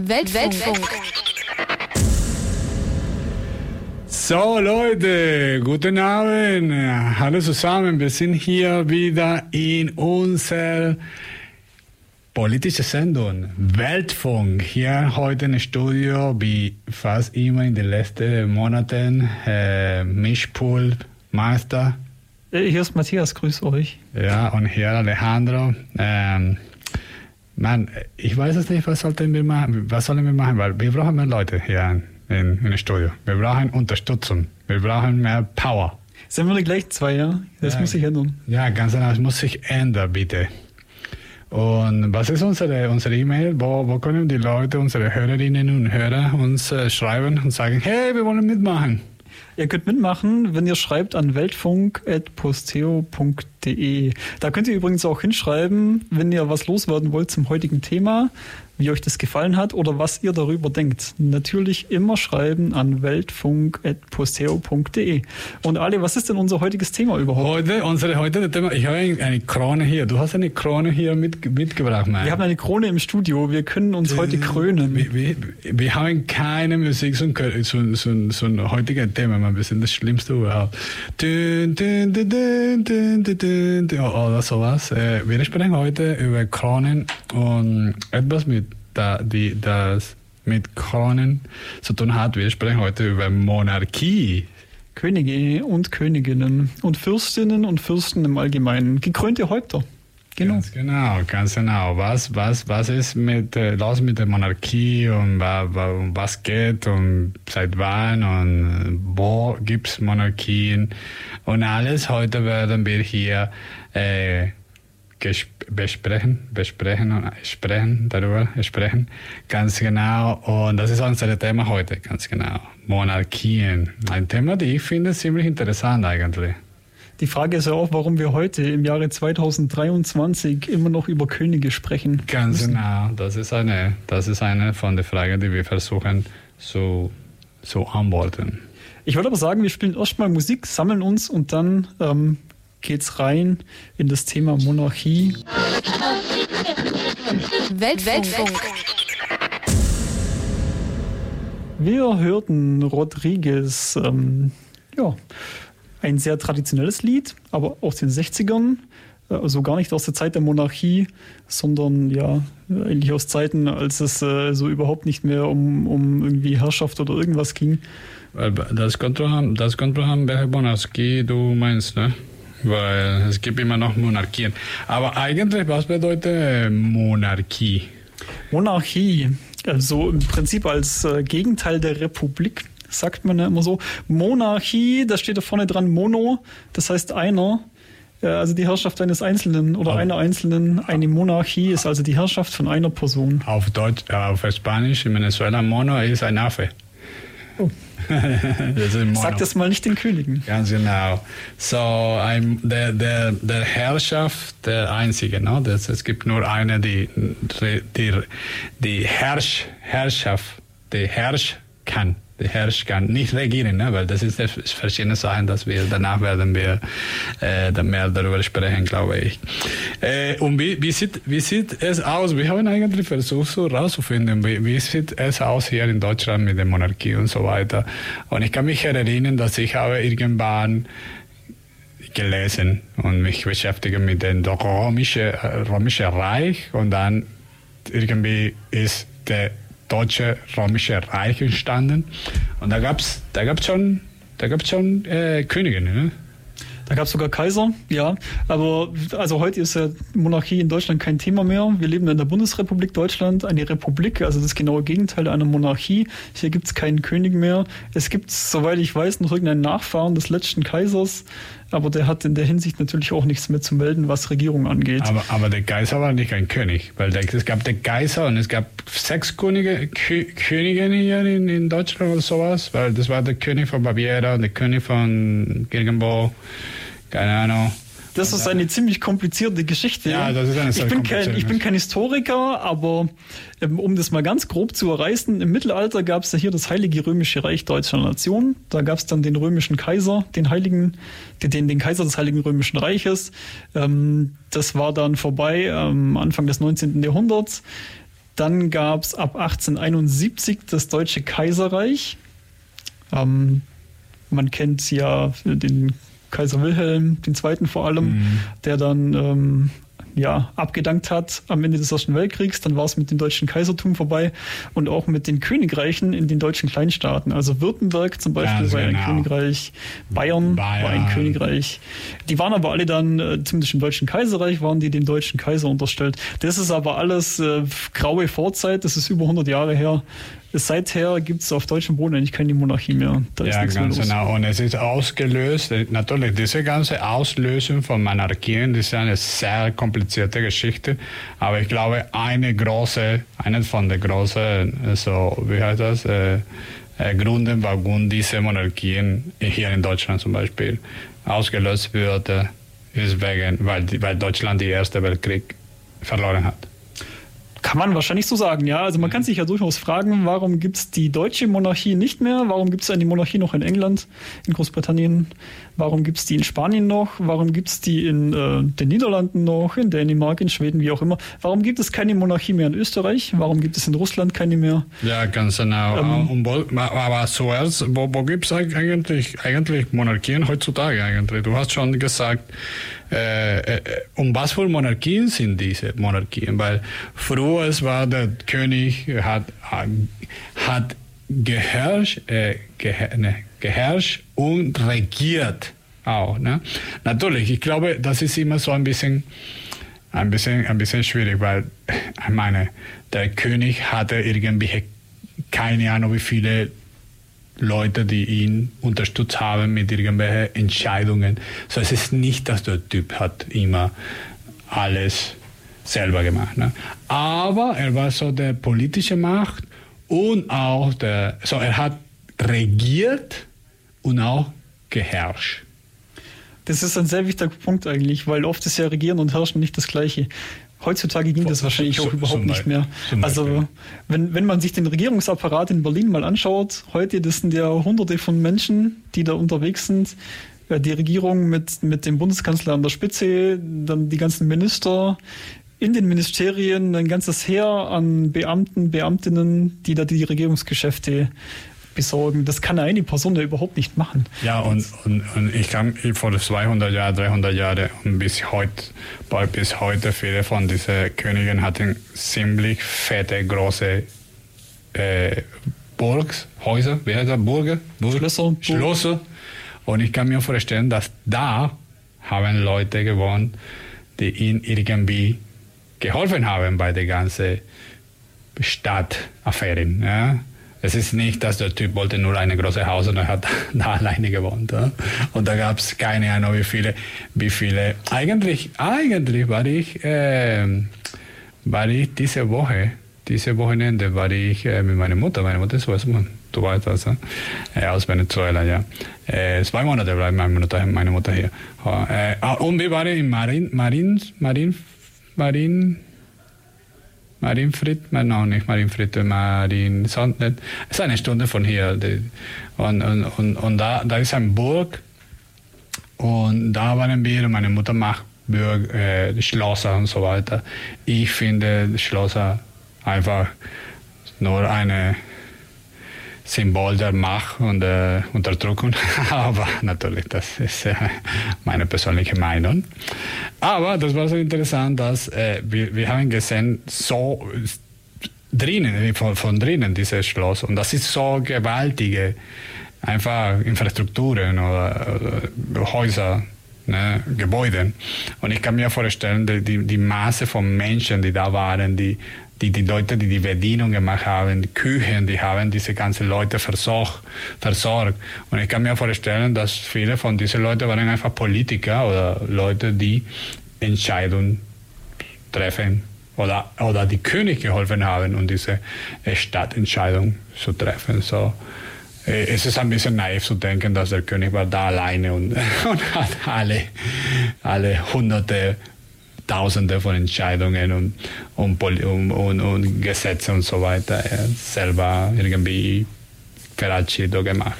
Weltfunk. So Leute, guten Abend. Hallo zusammen. Wir sind hier wieder in unserer politischen Sendung Weltfunk. Hier heute im Studio, wie fast immer in den letzten Monaten, äh, Mischpult, Meister. Hier ist Matthias, grüß euch. Ja, und hier Alejandro. Ähm, Mann, ich weiß es nicht, was sollten wir machen, was sollen wir machen, weil wir brauchen mehr Leute hier in, in, Studio. Wir brauchen Unterstützung. Wir brauchen mehr Power. Sind wir die gleichen zwei, ja? Das Ja. muss sich ändern. Ja, ganz genau, es muss sich ändern, bitte. Und was ist unsere unsere E-Mail? Wo, wo können die Leute, unsere Hörerinnen und Hörer uns äh, schreiben und sagen, hey, wir wollen mitmachen? Ihr könnt mitmachen, wenn ihr schreibt an weltfunk.posteo.de. Da könnt ihr übrigens auch hinschreiben, wenn ihr was loswerden wollt zum heutigen Thema, wie euch das gefallen hat oder was ihr darüber denkt. Natürlich immer schreiben an weltfunk.posteo.de. Und Ali, was ist denn unser heutiges Thema überhaupt? Heute, unsere heutige Thema, ich habe eine Krone hier. Du hast eine Krone hier mit, mitgebracht, Mann. Wir haben eine Krone im Studio, wir können uns heute krönen. Wir, wir, wir haben keine Musik zum, zum, zum, zum heutigen Thema, man. Wir sind das Schlimmste überhaupt. Dün, dün, dün, dün, dün, dün, dün, Oder sowas. Äh, Wir sprechen heute über Kronen und etwas mit da, die, das mit Kronen zu tun hat. Wir sprechen heute über Monarchie. Könige und Königinnen und Fürstinnen und Fürsten im Allgemeinen. Gekrönte Häupter. Genau. Ganz genau, ganz genau. Was, was, was ist mit, äh, los mit der Monarchie und wa, wa, um was geht und seit wann und äh, wo gibt's Monarchien und alles. Heute werden wir hier äh, besprechen, besprechen und sprechen darüber, sprechen. Ganz genau. Und das ist unser Thema heute, ganz genau. Monarchien. Ein Thema, das ich finde ziemlich interessant eigentlich. Die Frage ist ja auch, warum wir heute im Jahre 2023 immer noch über Könige sprechen. Ganz genau, das ist eine, das ist eine von den Fragen, die wir versuchen zu, zu antworten. Ich würde aber sagen, wir spielen erstmal Musik, sammeln uns und dann ähm, geht's rein in das Thema Monarchie. Weltfunk. Wir hörten Rodriguez, ähm, ja, ein sehr traditionelles Lied, aber aus den 60ern, äh, also gar nicht aus der Zeit der Monarchie, sondern ja, eigentlich aus Zeiten, als es äh, so überhaupt nicht mehr um, um irgendwie Herrschaft oder irgendwas ging. Weil Das kommt drauf an, das an, welche Monarchie du meinst, ne? Weil es gibt immer noch Monarchien. Aber eigentlich, was bedeutet äh, Monarchie? Monarchie, also im Prinzip als äh, Gegenteil der Republik, sagt man ja immer so. Monarchie, da steht da vorne dran Mono, das heißt einer, äh, also die Herrschaft eines Einzelnen oder Oh. einer Einzelnen. Eine Monarchie ist also die Herrschaft von einer Person. Auf Deutsch, auf Spanisch in Venezuela, Mono ist ein Affe. Oh. Sag das mal nicht den Königen. Ganz genau. So, ein, der, der, der Herrschaft, der einzige, no? das, es gibt nur eine, die, die, die Herrsch, Herrschaft, die herrsch kann. Die herrsch kann, nicht regieren, ne? weil das ist verschiedene Sachen, dass wir danach werden wir äh, dann mehr darüber sprechen, glaube ich. Äh, und wie, wie, sieht, wie sieht es aus? Wir haben eigentlich versucht, so rauszufinden, wie, wie sieht es aus hier in Deutschland mit der Monarchie und so weiter. Und ich kann mich erinnern, dass ich habe irgendwann gelesen und mich beschäftige mit dem äh, römischen Reich und dann irgendwie ist der deutsche römische Reich entstanden und da gab's da gab's schon da gab's schon äh, Königinnen ne? Da gab es sogar Kaiser, ja. Aber also heute ist ja Monarchie in Deutschland kein Thema mehr. Wir leben in der Bundesrepublik Deutschland, eine Republik, also das genaue Gegenteil einer Monarchie. Hier gibt es keinen König mehr. Es gibt, soweit ich weiß, noch irgendeinen Nachfahren des letzten Kaisers, aber der hat in der Hinsicht natürlich auch nichts mehr zu melden, was Regierung angeht. aber aber der Kaiser war nicht ein König weil der, es gab den Kaiser und es gab sechs Könige Kö, Königinnen hier in, in Deutschland oder sowas weil das war der König von Baviera und der König von irgendwo keine Ahnung das ist eine ziemlich komplizierte Geschichte. Ja, das ist eine sehr ich bin kein, Ich bin kein Historiker, aber ähm, um das mal ganz grob zu erreißen, im Mittelalter gab es ja hier das Heilige Römische Reich Deutscher Nation. Da gab es dann den römischen Kaiser, den Heiligen, den, den Kaiser des Heiligen Römischen Reiches. Ähm, das war dann vorbei am Anfang des 19. Jahrhunderts. Dann gab es ab 1871 das Deutsche Kaiserreich. Ähm, man kennt ja den Kaiser Wilhelm II. vor allem, mhm. der dann ähm, ja, abgedankt hat am Ende des Ersten Weltkriegs. Dann war es mit dem deutschen Kaisertum vorbei und auch mit den Königreichen in den deutschen Kleinstaaten. Also Württemberg zum Beispiel Ganz war genau. ein Königreich, Bayern, Bayern, war ein Königreich. Die waren aber alle dann, äh, zumindest im Deutschen Kaiserreich, waren die dem deutschen Kaiser unterstellt. Das ist aber alles äh, graue Vorzeit, das ist über 100 Jahre her seither gibt es auf deutschem Boden eigentlich keine Monarchie mehr. Da ja, ganz genau. Und es ist ausgelöst, natürlich, diese ganze Auslösung von Monarchien, das ist eine sehr komplizierte Geschichte. Aber ich glaube, eine große, eine von den großen, so, wie heißt das, äh, äh, Gründen, warum diese Monarchien hier in Deutschland zum Beispiel ausgelöst wurde, ist wegen, weil, weil Deutschland den Ersten Weltkrieg verloren hat. Kann man wahrscheinlich so sagen, ja. Also man kann sich ja durchaus fragen, warum gibt es die deutsche Monarchie nicht mehr? Warum gibt es eine Monarchie noch in England, in Großbritannien? Warum gibt es die in Spanien noch? Warum gibt es die in äh, den Niederlanden noch, in Dänemark, in Schweden, wie auch immer? Warum gibt es keine Monarchie mehr in Österreich? Warum gibt es in Russland keine mehr? Ja, ganz genau. Ähm, aber zuerst, wo, wo gibt es eigentlich, eigentlich Monarchien heutzutage eigentlich? Du hast schon gesagt, äh, äh, um was für Monarchien sind diese Monarchien? Weil früher war der König hat, hat geherrscht, äh, geher, ne, geherrscht und regiert auch. Ne? Natürlich, ich glaube, das ist immer so ein bisschen, ein bisschen, ein bisschen schwierig, weil ich meine, der König hatte irgendwie keine Ahnung, wie viele Leute, die ihn unterstützt haben mit irgendwelchen Entscheidungen. So, es ist nicht, dass der Typ hat immer alles selber gemacht. Ne? Aber er war so der politische Macht und auch der, so er hat regiert und auch geherrscht. Das ist ein sehr wichtiger Punkt eigentlich, weil oft ist ja Regieren und Herrschen nicht das Gleiche. Heutzutage ging das wahrscheinlich auch überhaupt nicht mehr. Also wenn, wenn man sich den Regierungsapparat in Berlin mal anschaut, heute, das sind ja hunderte von Menschen, die da unterwegs sind. Die Regierung mit, mit dem Bundeskanzler an der Spitze, dann die ganzen Minister, in den Ministerien ein ganzes Heer an Beamten, Beamtinnen, die da die Regierungsgeschäfte besorgen. Das kann eine Person ja überhaupt nicht machen. Ja, und, und, und ich kann vor 200 Jahren, 300 Jahren und bis heute, bis heute viele von diesen Königen hatten ziemlich fette, große äh, Burgs, Häuser, wie heißt das, Burge? Burg? Schlösser. Schlösser. Und ich kann mir vorstellen, dass da haben Leute gewohnt, die ihnen irgendwie geholfen haben bei der ganzen Stadtaffären. Ja? Es ist nicht, dass der Typ wollte nur eine große Haus und er hat da alleine gewohnt. Ja? Und da gab es keine Ahnung, wie viele, wie viele. Eigentlich, eigentlich war ich, äh, war ich diese Woche, diese Wochenende war ich äh, mit meiner Mutter. Meine Mutter ist was, du weißt das, äh, aus Venezuela, ja. Äh, zwei Monate bleibt meine Mutter, meine Mutter hier. Äh, und wir waren in Marin, Marin, Marin, Marin, Marin Fried, nein, nicht Marin Fried, Marin Sondnet. Es ist eine Stunde von hier. Und, und, und, und da, da ist ein Burg. Und da waren wir, meine Mutter macht Burg, äh, Schlosser und so weiter. Ich finde Schlosser einfach nur eine Symbol der Macht und der Unterdrückung. Aber natürlich, das ist äh, meine persönliche Meinung. Aber das war so interessant, dass äh, wir, wir haben gesehen, so drinnen, von, von drinnen dieses Schloss. Und das ist so gewaltige, einfach Infrastrukturen oder, oder Häuser. Ne, Gebäude. Und ich kann mir vorstellen, die, die Masse von Menschen, die da waren, die die, die Leute, die die Bedienung gemacht haben, die Küchen, die haben diese ganzen Leute versorgt, versorgt. Und ich kann mir vorstellen, dass viele von diesen Leuten waren einfach Politiker oder Leute, die Entscheidungen treffen oder, oder die König geholfen haben, um diese Stadtentscheidung zu treffen. So, äh, es ist ein bisschen naiv zu denken, dass der König war da alleine und, und hat alle, alle hunderte, tausende von Entscheidungen und, und, und, und, und Gesetze und so weiter selber irgendwie verabschiedet oder gemacht.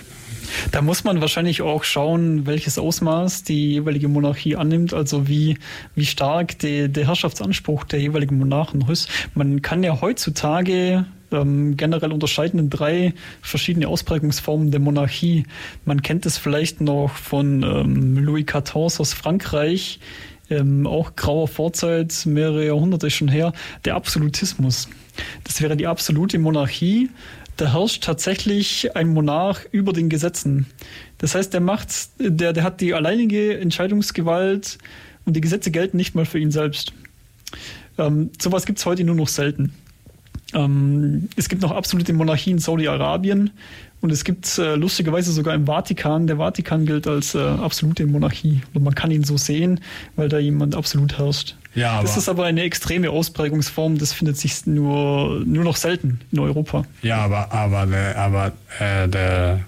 Da muss man wahrscheinlich auch schauen, welches Ausmaß die jeweilige Monarchie annimmt, also wie, wie stark die, der Herrschaftsanspruch der jeweiligen Monarchen ist. Man kann ja heutzutage ähm, generell unterscheiden in drei verschiedene Ausprägungsformen der Monarchie. Man kennt es vielleicht noch von ähm, Louis XIV aus Frankreich, ähm, auch grauer Vorzeit, mehrere Jahrhunderte schon her, der Absolutismus. Das wäre die absolute Monarchie da herrscht tatsächlich ein Monarch über den Gesetzen. Das heißt, der macht, der, der hat die alleinige Entscheidungsgewalt und die Gesetze gelten nicht mal für ihn selbst. Ähm, sowas gibt es heute nur noch selten. Ähm, es gibt noch absolute Monarchien in Saudi-Arabien und es gibt äh, lustigerweise sogar im Vatikan. Der Vatikan gilt als äh, absolute Monarchie. Und man kann ihn so sehen, weil da jemand absolut herrscht. Ja, das ist aber eine extreme Ausprägungsform. Das findet sich nur, nur noch selten in Europa. Ja, aber, aber, aber äh, der,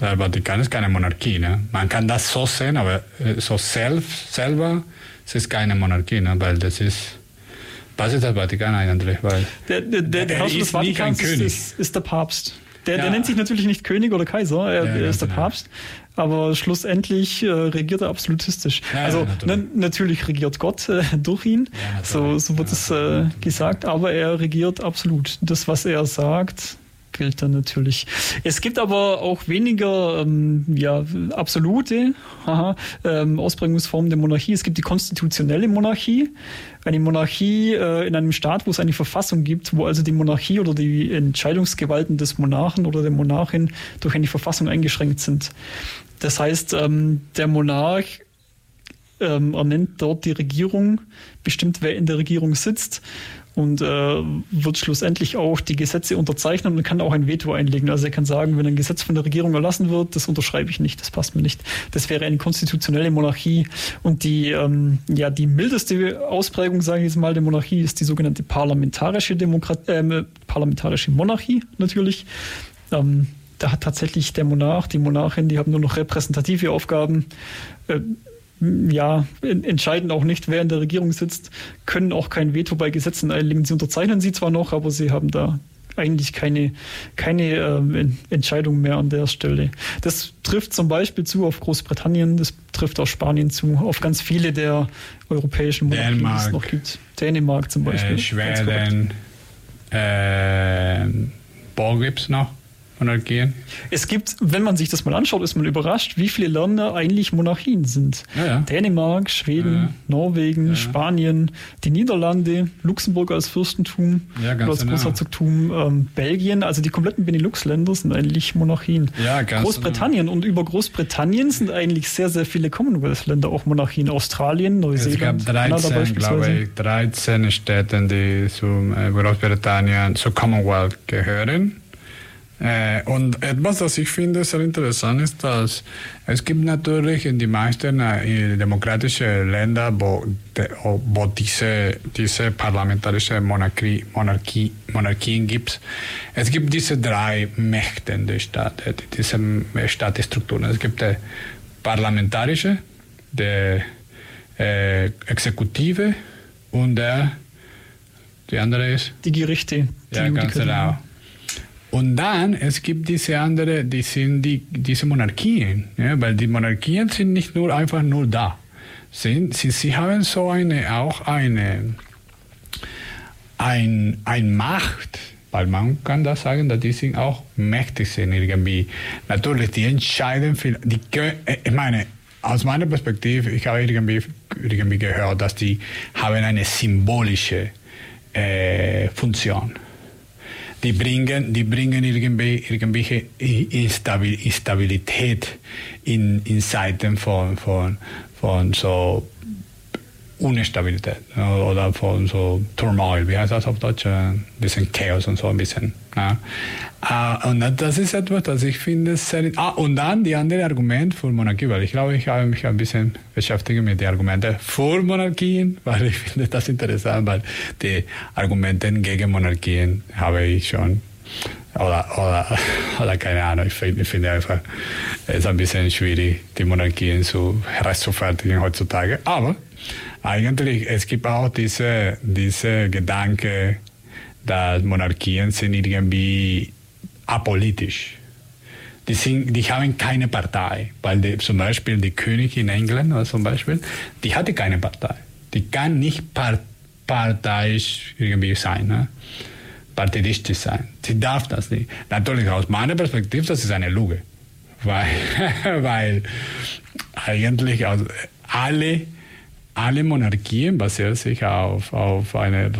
der Vatikan ist keine Monarchie. Ne? Man kann das so sehen, aber äh, so selbst, selber es ist keine Monarchie, ne? weil das ist was ist der Vatikan eigentlich? Weil der, der, der, der Herrscher des Vatikans ist, ist, ist, der Papst. Der, ja. der nennt sich natürlich nicht König oder Kaiser, er, ja, er ist der genau. Papst. Aber schlussendlich äh, regiert er absolutistisch. Ja, also natürlich. natürlich. regiert Gott äh, durch ihn, so, so wird es äh, gesagt, aber er regiert absolut. Das, was er sagt, gilt dann natürlich. Es gibt aber auch weniger ähm, ja, absolute haha, ähm, Ausprägungsformen der Monarchie. Es gibt die konstitutionelle Monarchie. Eine Monarchie äh, in einem Staat, wo es eine Verfassung gibt, wo also die Monarchie oder die Entscheidungsgewalten des Monarchen oder der Monarchin durch eine Verfassung eingeschränkt sind. Das heißt, ähm, der Monarch ähm, ernennt dort die Regierung, bestimmt, wer in der Regierung sitzt und äh, wird schlussendlich auch die Gesetze unterzeichnen und kann auch ein Veto einlegen. Also er kann sagen, wenn ein Gesetz von der Regierung erlassen wird, das unterschreibe ich nicht, das passt mir nicht. Das wäre eine konstitutionelle Monarchie und die ähm, ja die mildeste Ausprägung, sage ich jetzt mal, der Monarchie ist die sogenannte parlamentarische Demokrat äh, parlamentarische Monarchie natürlich. Ähm, da hat tatsächlich der Monarch, die Monarchin, die haben nur noch repräsentative Aufgaben. Äh, ja, entscheiden auch nicht, wer in der Regierung sitzt, können auch kein Veto bei Gesetzen einlegen. Sie unterzeichnen sie zwar noch, aber sie haben da eigentlich keine, keine äh, Entscheidung mehr an der Stelle. Das trifft zum Beispiel zu auf Großbritannien, das trifft auf Spanien zu, auf ganz viele der europäischen Monarchien, die es noch gibt. Dänemark zum Beispiel. Äh, Schweden, äh, wo gibt es noch? Monarchien? Es gibt, wenn man sich das mal anschaut, ist man überrascht, wie viele Länder eigentlich Monarchien sind. Ja, ja. Dänemark, Schweden, ja, Norwegen, Spanien, die Niederlande, Luxemburg als Fürstentum oder als genau. Großherzogtum, ähm, Belgien, also die kompletten Benelux-Länder sind eigentlich Monarchien. Großbritannien genau. und über Großbritannien sind eigentlich sehr, sehr viele Commonwealth-Länder auch Monarchien. Australien, Neuseeland, es gab 13, Kanada glaube ich, 13 Städte, die zu äh, Großbritannien, zu Commonwealth gehören. Äh, und etwas, das ich finde sehr interessant ist, dass es gibt natürlich in die meisten äh, demokratischen Ländern, wo, wo diese, diese parlamentarische Monarchie, Monarchie, Monarchien gibt, es gibt diese drei Mächte der Staat, äh, diese Staatsstrukturen. Es gibt die parlamentarische, die äh, Exekutive und der, die andere ist? Die Gerichte. Die ja, ganz genau. Und dann, es gibt diese andere, die sind die, diese Monarchien, ja, weil die Monarchien sind nicht nur einfach nur da. Sie, sie, sie haben so eine, auch eine, ein, ein Macht, weil man kann da sagen, dass die sind auch mächtig sind irgendwie. Natürlich, die entscheiden viel, die, äh, ich meine, aus meiner Perspektive, ich habe irgendwie, irgendwie gehört, dass die haben eine symbolische äh, Funktion die bringen, die bringen irgendwelche Instabilität in, in Seiten von, von, von so Unstabilität oder von so Turmoil, wie heißt das auf Deutsch? Ein bisschen Chaos und so ein bisschen. Ja. Uh, und das ist etwas, das ich finde sehr. Ah, und dann die andere Argument für Monarchie, weil ich glaube, ich habe mich ein bisschen beschäftigt mit den Argumenten für Monarchien, weil ich finde das interessant, weil die Argumente gegen Monarchien habe ich schon oder, oder, oder keine Ahnung, ich finde, ich einfach, es ist ein bisschen schwierig, die Monarchien zu rechtfertigen heutzutage. Aber eigentlich, es gibt auch diese, diese Gedanke, dass Monarchien sind irgendwie apolitisch. Die, sind, die haben keine Partei, weil die, zum Beispiel die Königin in England oder zum Beispiel, die hatte keine Partei. Die kann nicht part, parteiisch irgendwie sein. Ne? partidistisch sein. Sie darf das nicht. Natürlich aus meiner Perspektive, das ist eine Lüge. Weil, weil eigentlich also alle, alle Monarchien basieren sich auf, auf eine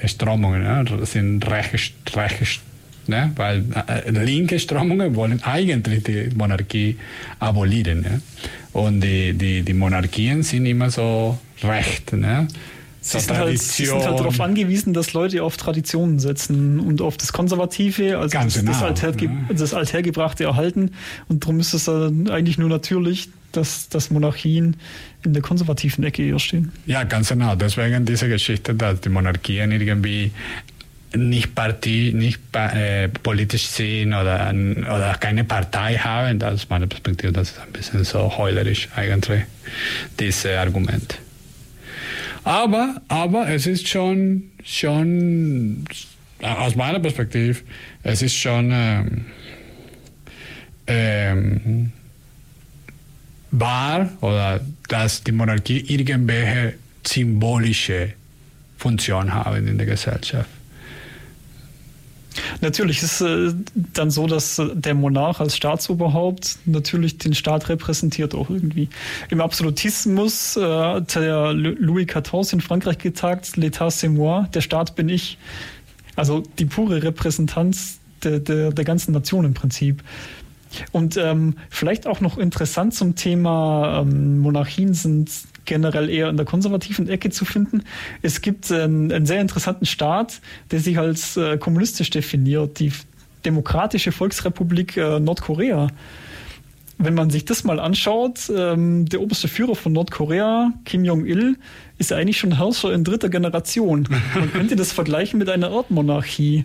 Rechtströmung, ne? Das sind Recht, Recht, ne? weil äh, linke Strömungen wollen eigentlich die Monarchie abolieren. Ne? Und die, die, die Monarchien sind immer so recht. Ne? Sie sind, halt, sie sind, halt, darauf angewiesen, dass Leute auf Traditionen setzen und auf das Konservative, also das, genau, das, Altherge ja. das Althergebrachte erhalten. Und darum ist es dann eigentlich nur natürlich, dass, dass Monarchien in der konservativen Ecke eher stehen. Ja, ganz genau. Deswegen diese Geschichte, dass die Monarchien irgendwie nicht Partie, nicht äh, politisch sind oder, oder keine Partei haben, das ist meine Perspektive, das ist ein bisschen so heulerisch eigentlich, dieses Argument. Aber, aber es ist schon, schon, aus meiner Perspektive, es ist schon ähm, ähm, wahr, oder dass die Monarchie irgendwelche symbolische Funktion haben in der Gesellschaft. Natürlich ist es äh, dann so, dass äh, der Monarch als Staatsoberhaupt natürlich den Staat repräsentiert auch irgendwie. Im Absolutismus äh, hat der Louis XIV in Frankreich getagt, l'état c'est moi, der Staat bin ich. Also die pure Repräsentanz der, der, der ganzen Nation im Prinzip. Und ähm, vielleicht auch noch interessant zum Thema ähm, Monarchien sind generell eher in der konservativen Ecke zu finden. Es gibt einen, einen sehr interessanten Staat, der sich als äh, kommunistisch definiert, die Demokratische Volksrepublik äh, Nordkorea. Wenn man sich das mal anschaut, ähm, der oberste Führer von Nordkorea, Kim Jong-il, ist eigentlich schon Herrscher in dritter Generation. Man könnte das vergleichen mit einer Erdmonarchie.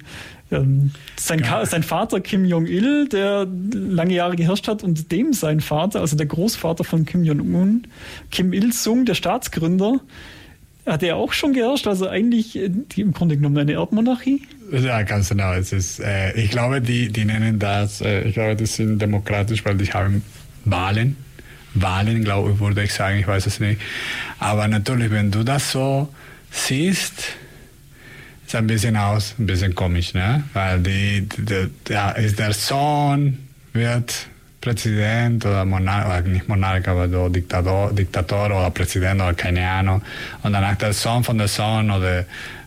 Ähm, sein, ja. sein, Vater Kim Jong-il, der lange Jahre geherrscht hat, und dem sein Vater, also der Großvater von Kim Jong-un, Kim Il-sung, der Staatsgründer, hat er auch schon geherrscht, also eigentlich äh, im Grunde genommen eine Erdmonarchie? Ja, ganz genau. Es ist, äh, ich glaube, die, die nennen das, äh, ich glaube, das sind demokratisch, weil die haben Wahlen. Wahlen, glaube ich, würde ich sagen, ich weiß es nicht. Aber natürlich, wenn du das so siehst, ist ein bisschen aus, ein bisschen komisch, ne? Weil die, die, der, ist der Sohn wird Präsident oder Monarch, oder nicht Monarch, aber so Diktator, Diktator oder Präsident oder keine Ahnung. Und danach der Sohn von der Sohn oder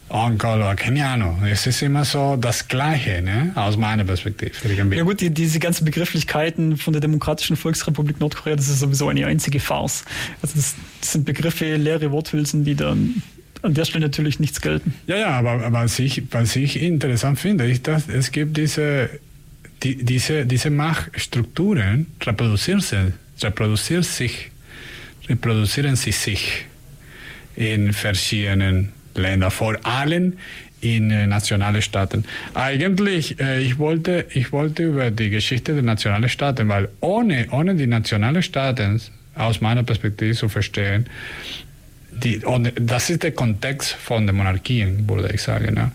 Onkel oder keine Ahnung. Es ist immer so das Gleiche, ne? aus meiner Perspektive. Irgendwie. Ja gut, die, diese ganzen Begrifflichkeiten von der Demokratischen Volksrepublik Nordkorea, das ist sowieso eine einzige Farce. Also das, das sind Begriffe, leere Worthülsen, die dann an der Stelle natürlich nichts gelten. Ja, ja, aber was ich, was ich interessant finde, ist, dass es gibt diese, die, diese, diese Machtstrukturen reproduzieren, reproduzieren sich, reproduzieren sie sich in verschiedenen Ländern, vor allem in äh, nationalen Staaten. Eigentlich, äh, ich, wollte, ich wollte über die Geschichte der nationalen Staaten, weil ohne, ohne die nationalen Staaten aus meiner Perspektive zu verstehen, die, das ist der Kontext von der Monarchien, würde ich sagen. Ja.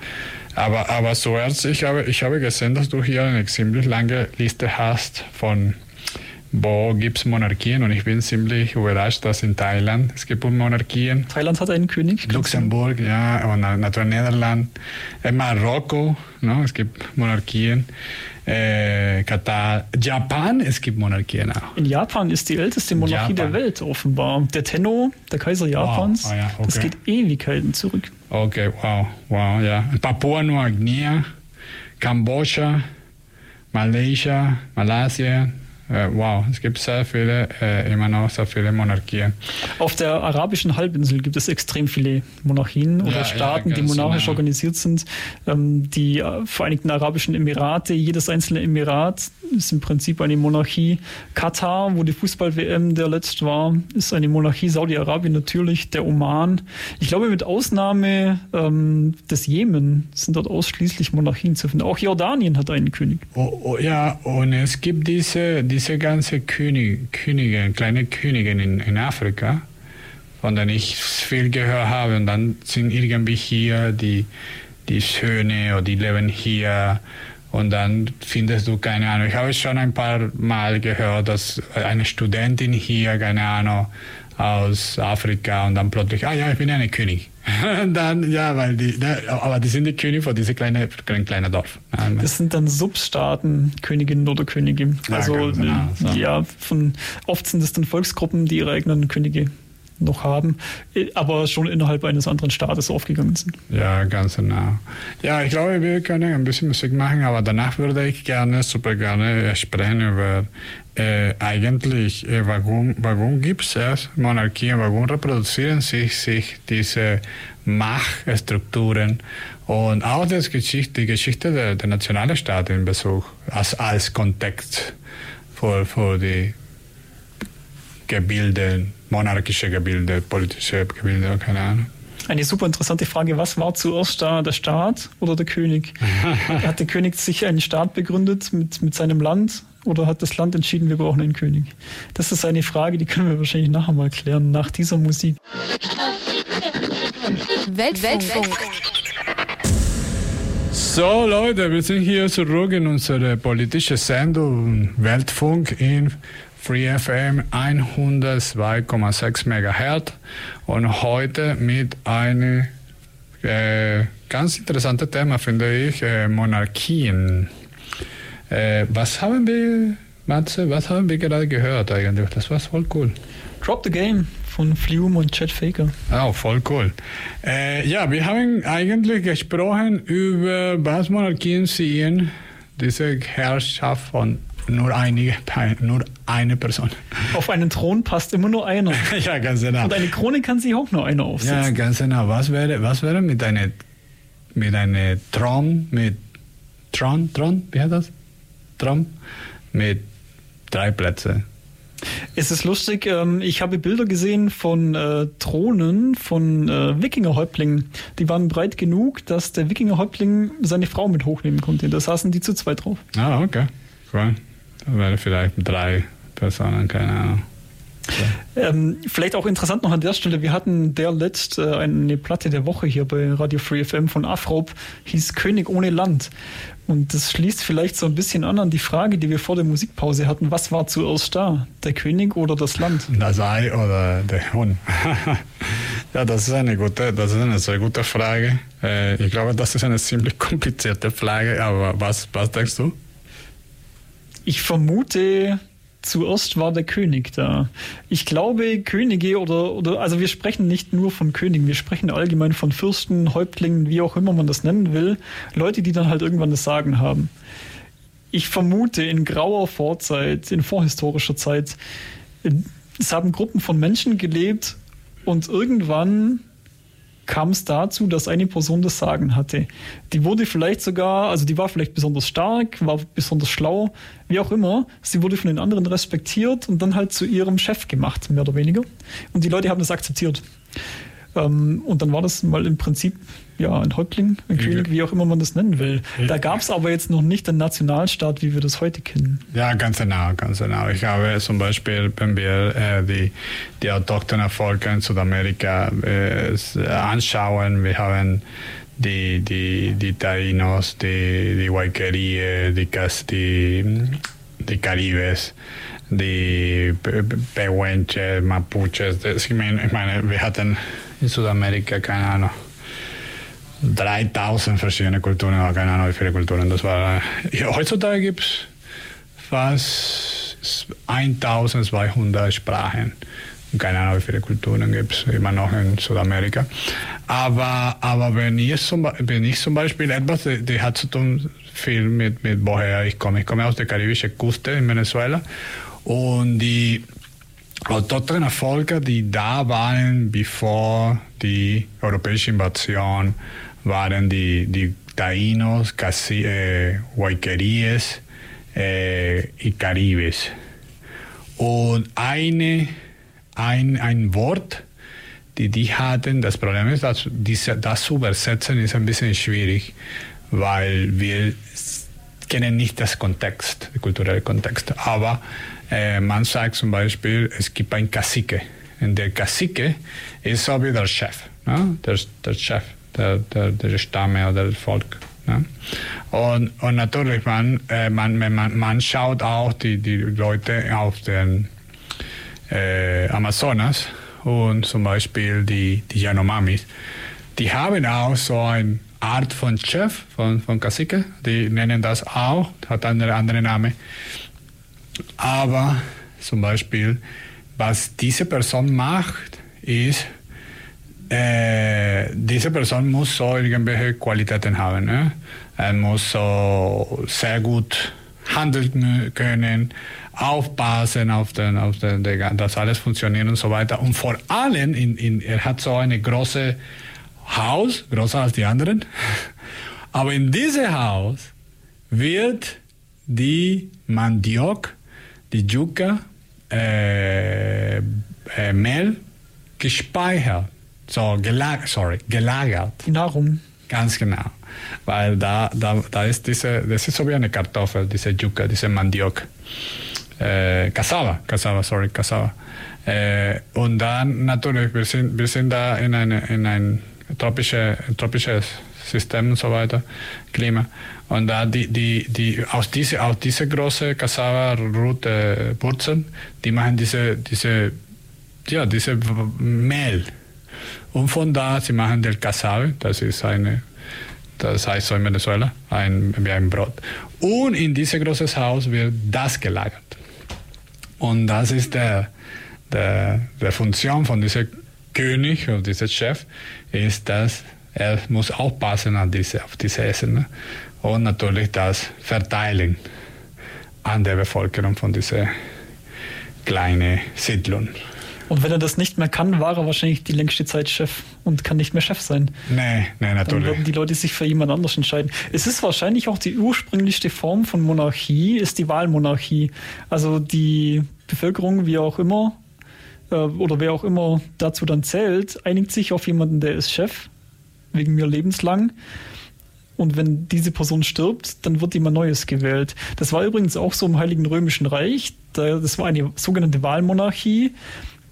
Aber, aber zuerst, ich habe, ich habe gesehen, dass du hier eine ziemlich lange Liste hast von wo gibt es Monarchien und ich bin ziemlich überrascht, dass in Thailand es gibt Monarchien. Thailand hat einen König. Luxemburg, ja, und natürlich Niederland. In Marokko, no, es gibt Monarchien. Äh, Katar, Japan, es gibt Monarchien auch. In Japan ist die älteste Monarchie Japan. der Welt offenbar. Der Tenno, der Kaiser Japans, wow. oh, ja, okay. das geht Ewigkeiten zurück. Okay, wow, wow, ja. Papua Neuguinea, Kambodscha, Malaysia, Malaysia, wow, es gibt sehr viele, äh, immer noch sehr viele Monarchien. Auf der arabischen Halbinsel gibt es extrem viele Monarchien oder Ja, ja, Staaten, die ganz monarchisch genau. organisiert sind. Ähm, die äh, Vereinigten Arabischen Emirate, jedes einzelne Emirat ist im Prinzip eine Monarchie. Katar, wo die Fußball-WM der letzt war, ist eine Monarchie. Saudi-Arabien natürlich, der Oman. Ich glaube, mit Ausnahme ähm, des Jemen sind dort ausschließlich Monarchien zu finden. Auch Jordanien hat einen König. Oh, oh, ja, und es gibt diese, diese ganze König, Königin, kleine Königin in, in Afrika, von denen ich viel gehört habe. Und dann sind irgendwie hier die, die Söhne oder die leben hier. Und dann findest du, keine Ahnung, ich habe schon ein paar Mal gehört, dass eine Studentin hier, keine Ahnung, aus Afrika und dann plötzlich, ah ja, ich bin eine König. dann, ja, weil die, ne, aber die sind die König von diesem kleinen, kleinen, kleinen Dorf. Das sind dann Substaaten, Königinnen oder Könige. Ja, Also ganz genau, äh, so. ja, von oft sind es dann Volksgruppen, die ihre eigenen Könige noch haben, äh, aber schon innerhalb eines anderen Staates aufgegangen sind. Ja, ganz genau. Ja, ich glaube, wir können ein bisschen Musik machen, aber danach würde ich gerne, super gerne sprechen über äh, eigentlich, äh, warum, warum gibt es Monarchien, warum reproduzieren sich, sich diese Machtstrukturen und auch das Geschichte, die Geschichte der, der Nationalstaaten in Bezug als, als Kontext für, für die Gebilde, monarchische Gebilde, politische Gebilde, keine Ahnung. Eine super interessante Frage. Was war zuerst da, der Staat oder der König? hat der König sich einen Staat begründet mit, mit seinem Land oder hat das Land entschieden, wir brauchen einen König? Das ist eine Frage, die können wir wahrscheinlich nachher mal klären, nach dieser Musik. Weltfunk. So Leute, wir sind hier zurück in unsere politische Sendung Weltfunk in Free FM 102,6 MHz und heute mit einem äh, ganz interessanten Thema, finde ich, äh, Monarchien. Äh, was haben wir, Matze, was haben wir gerade gehört eigentlich? Das war voll cool. Drop the Game von Flume und Chad Faker. Oh, voll cool. Äh, ja, wir haben eigentlich gesprochen über was Monarchien sehen, diese Herrschaft von nur, einige, nur eine Person. Auf einen Thron passt immer nur einer. ja, ganz genau. Und eine Krone kann sich auch nur einer Ja, aufsetzen. ganz genau. Was wäre, was wäre mit einer mit einer Thron, mit Thron, Thron, wie heißt das? Thron mit drei Plätzen. Es ist lustig, ähm, ich habe Bilder gesehen von äh, Thronen von äh, Wikingerhäuptlingen. Die waren breit genug, dass der Wikingerhäuptling seine Frau mit hochnehmen konnte. Da saßen die zu zweit drauf. Ah, okay. Cool. Wäre vielleicht drei Personen, keine Ahnung. Ähm, vielleicht auch interessant noch an der Stelle, wir hatten der letzt äh, eine Platte der Woche hier bei Radio Free FM von Afrop, hieß König ohne Land. Und das schließt vielleicht so ein bisschen an an die Frage, die wir vor der Musikpause hatten. Was war zuerst da? Der König oder das Land? Das Ei oder der Hund? ja, das ist eine gute, das ist eine sehr gute Frage. Äh, ich glaube, das ist eine ziemlich komplizierte Frage, aber was, was denkst du? Ich vermute, zuerst war der König da. Ich glaube, Könige oder, oder, also wir sprechen nicht nur von Königen, wir sprechen allgemein von Fürsten, Häuptlingen, wie auch immer man das nennen will. Leute, die dann halt irgendwann das Sagen haben. Ich vermute, in grauer Vorzeit, in vorhistorischer Zeit, es haben Gruppen von Menschen gelebt und irgendwann kam es dazu, dass eine Person das Sagen hatte. Die wurde vielleicht sogar, also die war vielleicht besonders stark, war besonders schlau, wie auch immer. Sie wurde von den anderen respektiert und dann halt zu ihrem Chef gemacht, mehr oder weniger. Und die Leute haben das akzeptiert. Ähm, und dann war das mal im Prinzip ja ein Häuptling, ein Ja. König, wie auch immer man das nennen will. Ja. Da gab es aber jetzt noch nicht den Nationalstaat, wie wir das heute kennen. Ja, ganz genau, ganz genau. Ich habe zum Beispiel, wenn wir äh, die, die autochthonen Völker in Südamerika äh, anschauen, wir haben die, die, die Tainos, die, die Waikeri, die, die, die Karibes, die Pe- Pe- Pehuenche, Mapuches. Das, ich, meine, ich meine, wir hatten in Südamerika, keine Ahnung, 3000 verschiedene Kulturen, aber keine Ahnung, wie viele Kulturen das war. Ja, heutzutage gibt es fast 1200 Sprachen. Keine Ahnung, wie viele Kulturen gibt es immer noch in Südamerika. Aber, aber wenn, ich zum, wenn ich zum Beispiel etwas, die, die hat zu tun viel mit, mit woher ich komme. Ich komme aus der karibischen Küste in Venezuela und die autochthonen Völker, die da waren, bevor die europäische Invasion, waren die, die Taínos, Casi, äh, y Caribes. Und eine, ein, ein Wort, die die hatten, das Problem ist, dass diese, das zu übersetzen ist ein bisschen schwierig, weil wir kennen nicht das Kontext, den kulturellen Kontext. Aber äh, man sagt zum Beispiel, es gibt ein Cacique. Und der Cacique ist so wie der Chef, ne? der, der Chef der, der, der Stamme oder das Volk. Ne? Und, und natürlich, man, äh, man, man, man schaut auch die, die Leute auf den äh, Amazonas und zum Beispiel die, die Yanomamis, die haben auch so eine Art von Chef, von, von Cacique, die nennen das auch, hat einen anderen Namen. Aber zum Beispiel, was diese Person macht, ist, äh, diese Person muss so irgendwelche Qualitäten haben. Ne? Er muss so sehr gut handeln können, aufpassen auf, den, auf den, dass alles funktioniert und so weiter. Und vor allem, in, in, er hat so eine große Haus, größer als die anderen. Aber in diesem Haus wird die Mandiok, die Yucca, äh, äh, Mehl gespeichert. So, gelagert, sorry, gelagert. Die Nahrung. Ganz genau. Weil da, da, da ist diese, das ist so wie eine Kartoffel, diese Yucca, diese Mandiok. Äh, Cassava, Cassava, sorry, Cassava. Äh, und dann natürlich, wir sind, wir sind da in, eine, in ein tropische, tropisches System und so weiter, Klima. Und da die, die, die, aus diese, aus diese große Cassava-Route Wurzeln, die machen diese, diese, ja, diese Mehl. Und von da, sie machen del Cassave, das ist eine, das heißt so in Venezuela, ein, wie ein Brot. Und in dieses großes Haus wird das gelagert. Und das ist der, der, der Funktion von diesem König oder diesem Chef, ist, dass er muss aufpassen auf diese, auf diese Essen ne? und natürlich das verteilen an der Bevölkerung von dieser kleinen Siedlung. Und wenn er das nicht mehr kann, war er wahrscheinlich die längste Zeit Chef und kann nicht mehr Chef sein. Nee, nee, natürlich. Dann würden die Leute sich für jemand anders entscheiden. Es ist wahrscheinlich auch die ursprünglichste Form von Monarchie, ist die Wahlmonarchie. Also die Bevölkerung, wie auch immer, äh, oder wer auch immer dazu dann zählt, einigt sich auf jemanden, der ist Chef, wegen mir lebenslang. Und wenn diese Person stirbt, dann wird jemand Neues gewählt. Das war übrigens auch so im Heiligen Römischen Reich. Das war eine sogenannte Wahlmonarchie.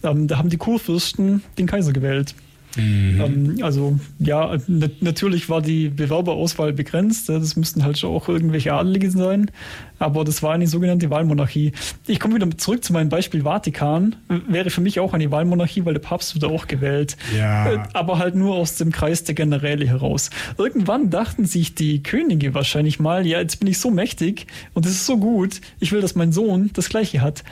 Ähm, da haben die Kurfürsten den Kaiser gewählt. Mhm. Ähm, also ja, natürlich war die Bewerberauswahl begrenzt. Das müssten halt schon auch irgendwelche Adelige sein. Aber das war eine sogenannte Wahlmonarchie. Ich komme wieder zurück zu meinem Beispiel Vatikan. Wäre für mich auch eine Wahlmonarchie, weil der Papst wird auch gewählt. Ja. Äh, aber halt nur aus dem Kreis der Generäle heraus. Irgendwann dachten sich die Könige wahrscheinlich mal, ja, jetzt bin ich so mächtig und es ist so gut, ich will, dass mein Sohn das Gleiche hat.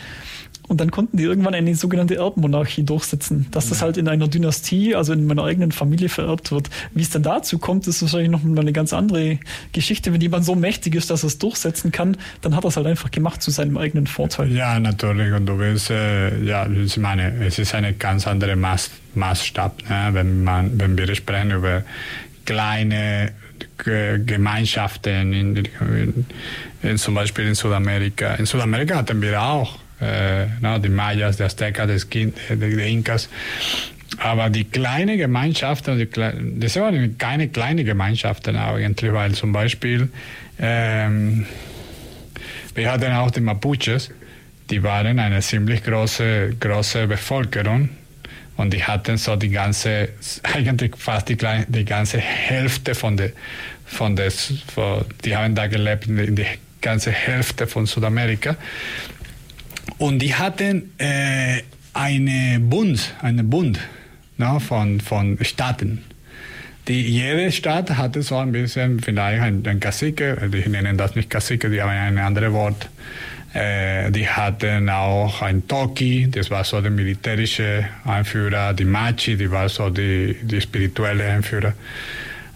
Und dann konnten die irgendwann eine sogenannte Erbmonarchie durchsetzen, dass das halt in einer Dynastie, also in meiner eigenen Familie vererbt wird. Wie es dann dazu kommt, ist wahrscheinlich noch mal eine ganz andere Geschichte. Wenn jemand so mächtig ist, dass er es durchsetzen kann, dann hat er es halt einfach gemacht zu seinem eigenen Vorteil. Ja, natürlich. Und du willst, äh, ja, ich meine, es ist eine ganz andere Maß, Maßstab, ne? wenn, man, wenn wir sprechen über kleine Gemeinschaften, in, in, in, zum Beispiel in Südamerika. In Südamerika hatten wir auch äh, na, die Mayas, die Aztecas, die, die Inkas. Aber die kleine Gemeinschaften, die, das waren keine kleine Gemeinschaften eigentlich, weil zum Beispiel ähm, wir hatten auch die Mapuches, die waren eine ziemlich große, große Bevölkerung und die hatten so die ganze, eigentlich fast die, kleine, die ganze Hälfte von der, von des, von, die haben da gelebt in die ganze Hälfte von Südamerika und die hatten äh, eine Bund, eine Bund na, von, von Staaten. Die, jede Stadt hatte so ein bisschen vielleicht ein, ein Cacique, die nennen das nicht Cacique, die haben ein anderes Wort, Äh, die hatten auch ein Toki, das war so der militärische Anführer, die Machi, die war so die, die spirituelle Anführer.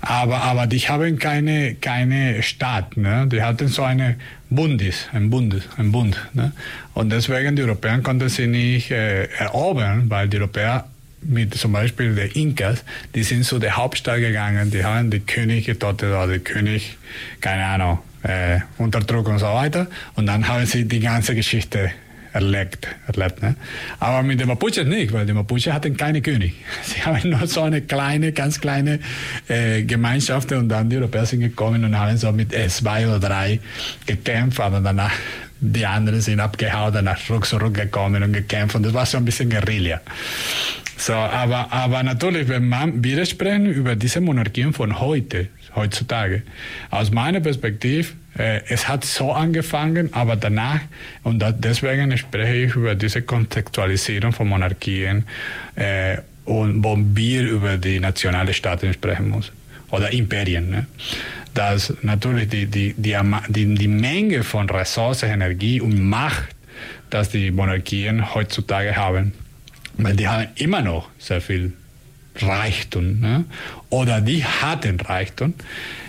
Aber, aber die haben keine, keine Staat. Ne? Die hatten so eine Bundis, ein Bundes, ein Bund. Ne? Und deswegen die Europäer konnten sie nicht äh, erobern, weil die Europäer mit zum Beispiel der Inkas, die sind zu der Hauptstadt gegangen, die haben die König getötet oder die König, keine Ahnung, äh, unterdrückt und so weiter. Und dann haben sie die ganze Geschichte erlebt. erlebt ne? Aber mit den Mapuches nicht, weil die Mapuche hatten keine König. Sie haben nur so eine kleine, ganz kleine äh, Gemeinschaft und dann die Europäer sind gekommen und haben so mit zwei oder drei gekämpft, aber danach die anderen sind abgehauen, danach zurückgekommen und gekämpft und das war so ein bisschen Guerilla. So, aber, aber natürlich, wenn man, wir sprechen über diese Monarchien von heute, heutzutage. Aus meiner Perspektive, äh, es hat so angefangen, aber danach, und deswegen spreche ich über diese Kontextualisierung von Monarchien äh, und wo wir über die nationalen Staaten sprechen müssen. Oder Imperien. Ne? Dass natürlich die, die, die, die, die Menge von Ressourcen, Energie und Macht, dass die Monarchien heutzutage haben, weil die haben immer noch sehr viel Reichtum ne? oder die hatten Reichtum,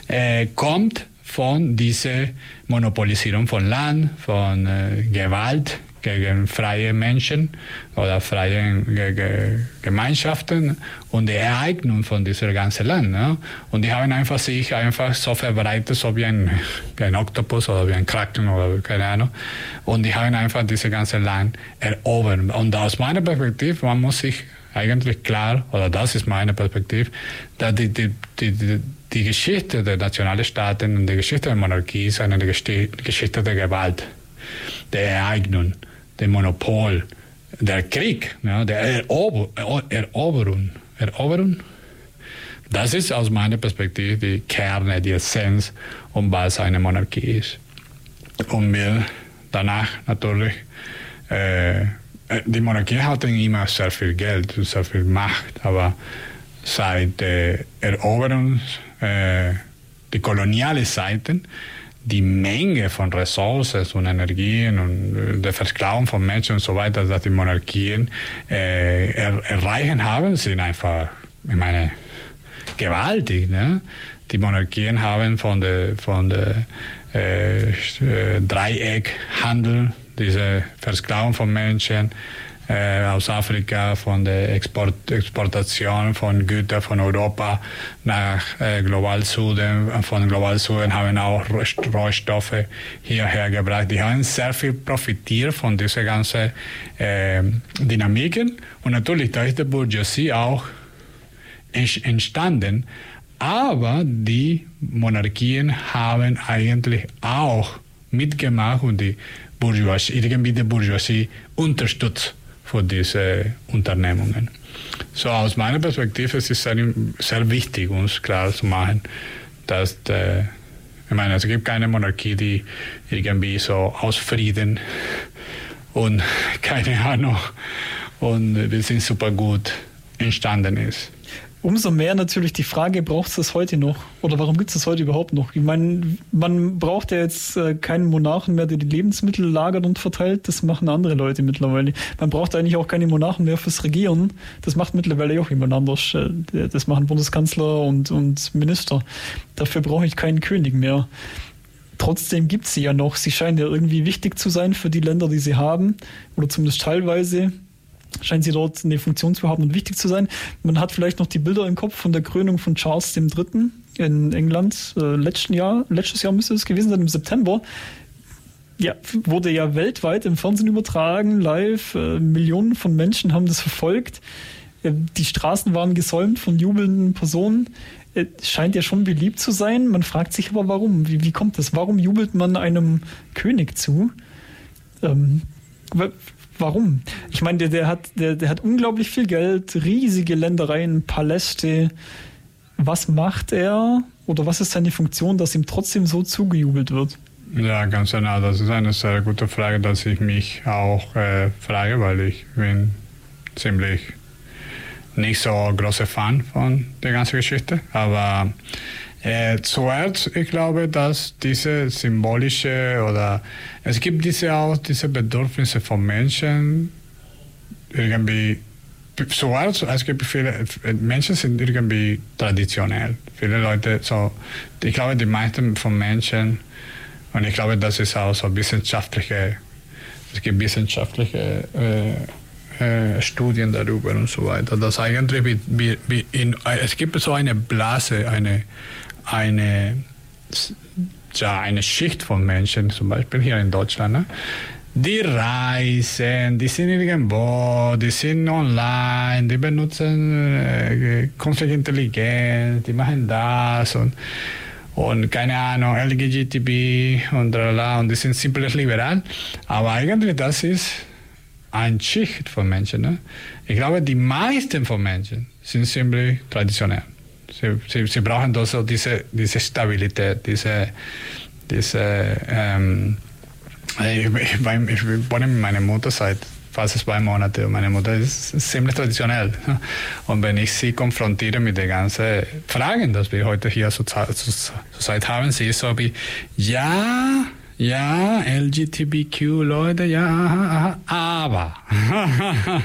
äh, kommt von dieser Monopolisierung von Land, von äh, Gewalt gegen freie Menschen oder freie Ge Ge Gemeinschaften und die Ereignung von diesem ganzen Land. Ne? Und die haben einfach sich einfach so verbreitet, so wie ein, wie ein Oktopus oder wie ein Kraken oder keine Ahnung. Und die haben einfach dieses ganze Land erobert. Und aus meiner Perspektive, man muss sich eigentlich klar, oder das ist meine Perspektive, dass die, die, die, die Geschichte der Nationalstaaten und die Geschichte der Monarchie ist eine Geschichte der Gewalt, der Ereignung, der Monopol, der Krieg, ja, der Erober, Eroberung. Eroberung. Das ist aus meiner Perspektive die Kerne, die Essenz, um was eine Monarchie ist. Und wir danach natürlich äh, die Monarchie hatten immer sehr viel Geld, sehr viel Macht, aber seit der Eroberung, äh, die koloniale Seiten, die Menge von Ressourcen und Energien und äh, der Versklavung von Menschen und so weiter, dass die Monarchien äh, er, erreichen haben, sind einfach, ich meine, gewaltig. Ne? Die Monarchien haben von der, von der äh, äh Dreieckhandel diese Versklavung von Menschen äh, aus Afrika, von der Export, Exportation von Gütern von Europa nach äh, Global Süden. Von Global Süden haben auch Rohstoffe hierher gebracht. Die haben sehr viel profitiert von dieser ganzen äh, Dynamiken. Und natürlich, da ist die Bourgeoisie auch entstanden. Aber die Monarchien haben eigentlich auch mitgemacht und die Bourgeoisie, irgendwie die Bourgeoisie unterstützt für diese Unternehmungen. So aus meiner Perspektive ist es sehr, sehr wichtig, uns klar zu machen, dass der, ich meine, es gibt keine Monarchie, die irgendwie so aus Frieden und keine Ahnung und wir sind super gut entstanden ist. Umso mehr natürlich die Frage, braucht es das heute noch? Oder warum gibt es das heute überhaupt noch? Ich meine, man braucht ja jetzt äh, keinen Monarchen mehr, der die Lebensmittel lagert und verteilt. Das machen andere Leute mittlerweile. Man braucht eigentlich auch keine Monarchen mehr fürs Regieren. Das macht mittlerweile auch jemand anders. Äh, das machen Bundeskanzler und, und Minister. Dafür brauche ich keinen König mehr. Trotzdem gibt sie ja noch. Sie scheinen ja irgendwie wichtig zu sein für die Länder, die sie haben. Oder zumindest teilweise scheint sie dort eine Funktion zu haben und wichtig zu sein. Man hat vielleicht noch die Bilder im Kopf von der Krönung von Charles III. in England äh, letzten Jahr, letztes Jahr müsste es gewesen sein, im September. Ja, wurde ja weltweit im Fernsehen übertragen, live. Äh, Millionen von Menschen haben das verfolgt. Äh, die Straßen waren gesäumt von jubelnden Personen. Äh, scheint ja schon beliebt zu sein. Man fragt sich aber, warum? Wie, wie kommt das? Warum jubelt man einem König zu? Ähm, Warum? Ich meine, der, der, hat, der, der hat unglaublich viel Geld, riesige Ländereien, Paläste. Was macht er oder was ist seine Funktion, dass ihm trotzdem so zugejubelt wird? Ja, ganz genau. Das ist eine sehr gute Frage, dass ich mich auch äh, frage, weil ich bin ziemlich nicht so großer Fan von der ganzen Geschichte. Aber Äh, zuerst, ich glaube, dass diese symbolische oder es gibt diese auch diese Bedürfnisse von Menschen irgendwie zuerst, es gibt viele Menschen sind irgendwie traditionell. Viele Leute so, ich glaube, die meisten von Menschen und ich glaube, das ist auch so wissenschaftliche, es gibt wissenschaftliche äh, äh, Studien darüber und so weiter. Dass eigentlich wie, wie, in, es gibt so eine Blase, eine eine, ja, eine Schicht von Menschen, zum Beispiel hier in Deutschland, ne? die reisen, die sind irgendwo, die sind online, die benutzen äh, künstliche Intelligenz, die machen das und, und keine Ahnung, LGTB und tralala, und die sind simples liberal. Aber eigentlich das ist eine Schicht von Menschen. Ne? Ich glaube, die meisten von Menschen sind ziemlich traditionell. Sie, sie, sie brauchen also diese, diese Stabilität, diese, diese ähm, ich, ich, ich wohne mit meiner Mutter seit fast zwei Monaten und meine Mutter ist ziemlich traditionell. Und wenn ich sie konfrontiere mit den ganzen Fragen, die wir heute hier zur Zeit haben, sie ist so wie, ja, ja, LGBTQ-Leute, ja, aha, aha, aber.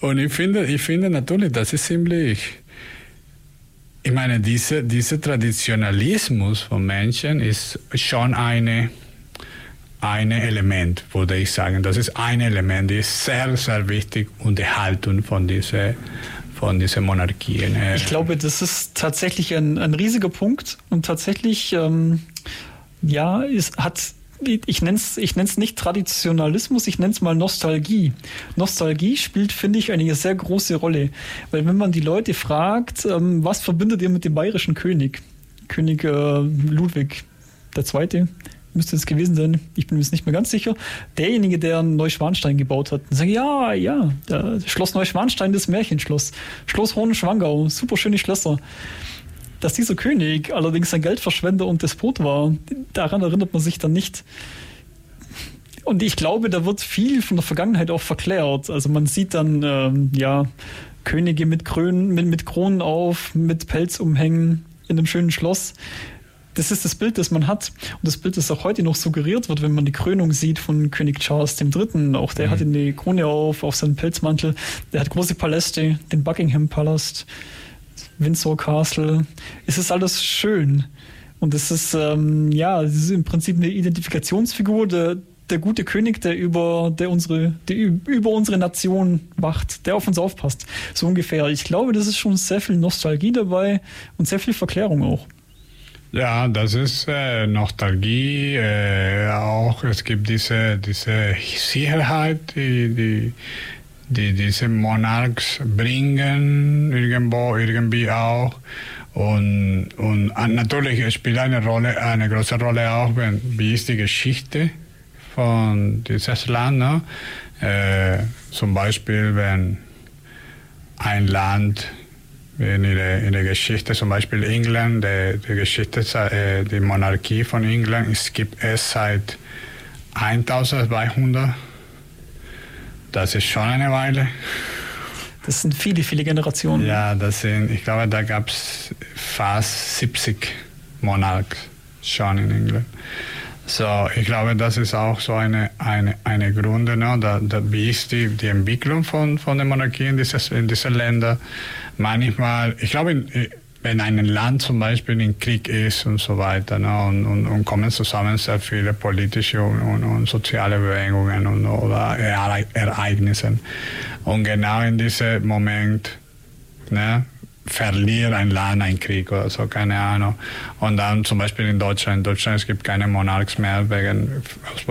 und ich finde, ich finde natürlich, das ist ziemlich ich meine, dieser diese Traditionalismus von Menschen ist schon eine, ein Element, würde ich sagen. Das ist ein Element, das ist sehr, sehr wichtig und die Haltung von dieser von diesen Monarchien. Ich glaube, das ist tatsächlich ein, ein riesiger Punkt und tatsächlich, ähm, ja, es hat ich nenne es ich nenn's nicht Traditionalismus, ich nenne es mal Nostalgie. Nostalgie spielt, finde ich, eine sehr große Rolle. Weil wenn man die Leute fragt, ähm, was verbindet ihr mit dem bayerischen König? König äh, Ludwig II. müsste es gewesen sein, ich bin mir jetzt nicht mehr ganz sicher. Derjenige, der Neuschwanstein gebaut hat. Sagen, ja, ja, Schloss Neuschwanstein, das Märchenschloss. Schloss Hohenschwangau, super schöne Schlösser. Dass dieser König allerdings ein Geldverschwender und Despot war, daran erinnert man sich dann nicht. Und ich glaube, da wird viel von der Vergangenheit auch verklärt. Also man sieht dann, ähm, ja, Könige mit, Krönen, mit, mit Kronen auf, mit Pelzumhängen in einem schönen Schloss. Das ist das Bild, das man hat. Und das Bild, das auch heute noch suggeriert wird, wenn man die Krönung sieht von König Charles III. Auch der mhm. hat eine Krone auf, auf seinen Pelzmantel. Der hat große Paläste, den Buckingham Palast. Windsor Castle. Es ist alles schön. Und es ist, ähm, ja, es ist im Prinzip eine Identifikationsfigur, der, der gute König, der über, der unsere, der über unsere Nation wacht, der auf uns aufpasst. So ungefähr. Ich glaube, das ist schon sehr viel Nostalgie dabei und sehr viel Verklärung auch. Ja, das ist äh, Nostalgie. Äh, auch es gibt diese, diese Sicherheit, die, die die diese Monarchs bringen, irgendwo, irgendwie auch. Und, und natürlich spielt eine Rolle, eine große Rolle auch, wenn, wie ist die Geschichte von dieses Land. Ne? Äh, zum Beispiel, wenn ein Land in der, in der Geschichte, zum Beispiel England, die, die Geschichte, äh, die Monarchie von England, es gibt es seit 1200 das ist schon eine Weile. Das sind viele, viele Generationen. Ja, das sind, ich glaube, da gab es fast 70 Monarchen schon in England. So, ich glaube, das ist auch so eine, eine, eine Gründe, ne? da, da, wie ist die, die Entwicklung von, von der Monarchie in, dieses, in diesen Ländern. Manchmal, ich glaube, in, wenn ein Land zum Beispiel in Krieg ist und so weiter, ne, und, und, und kommen zusammen sehr viele politische und, und, soziale Bewegungen und, oder Ereignisse. Und genau in diesem Moment ne, verliert ein Land einen Krieg oder so, keine Ahnung. Und dann zum Beispiel in Deutschland, in Deutschland es gibt keine Monarchs mehr, wegen,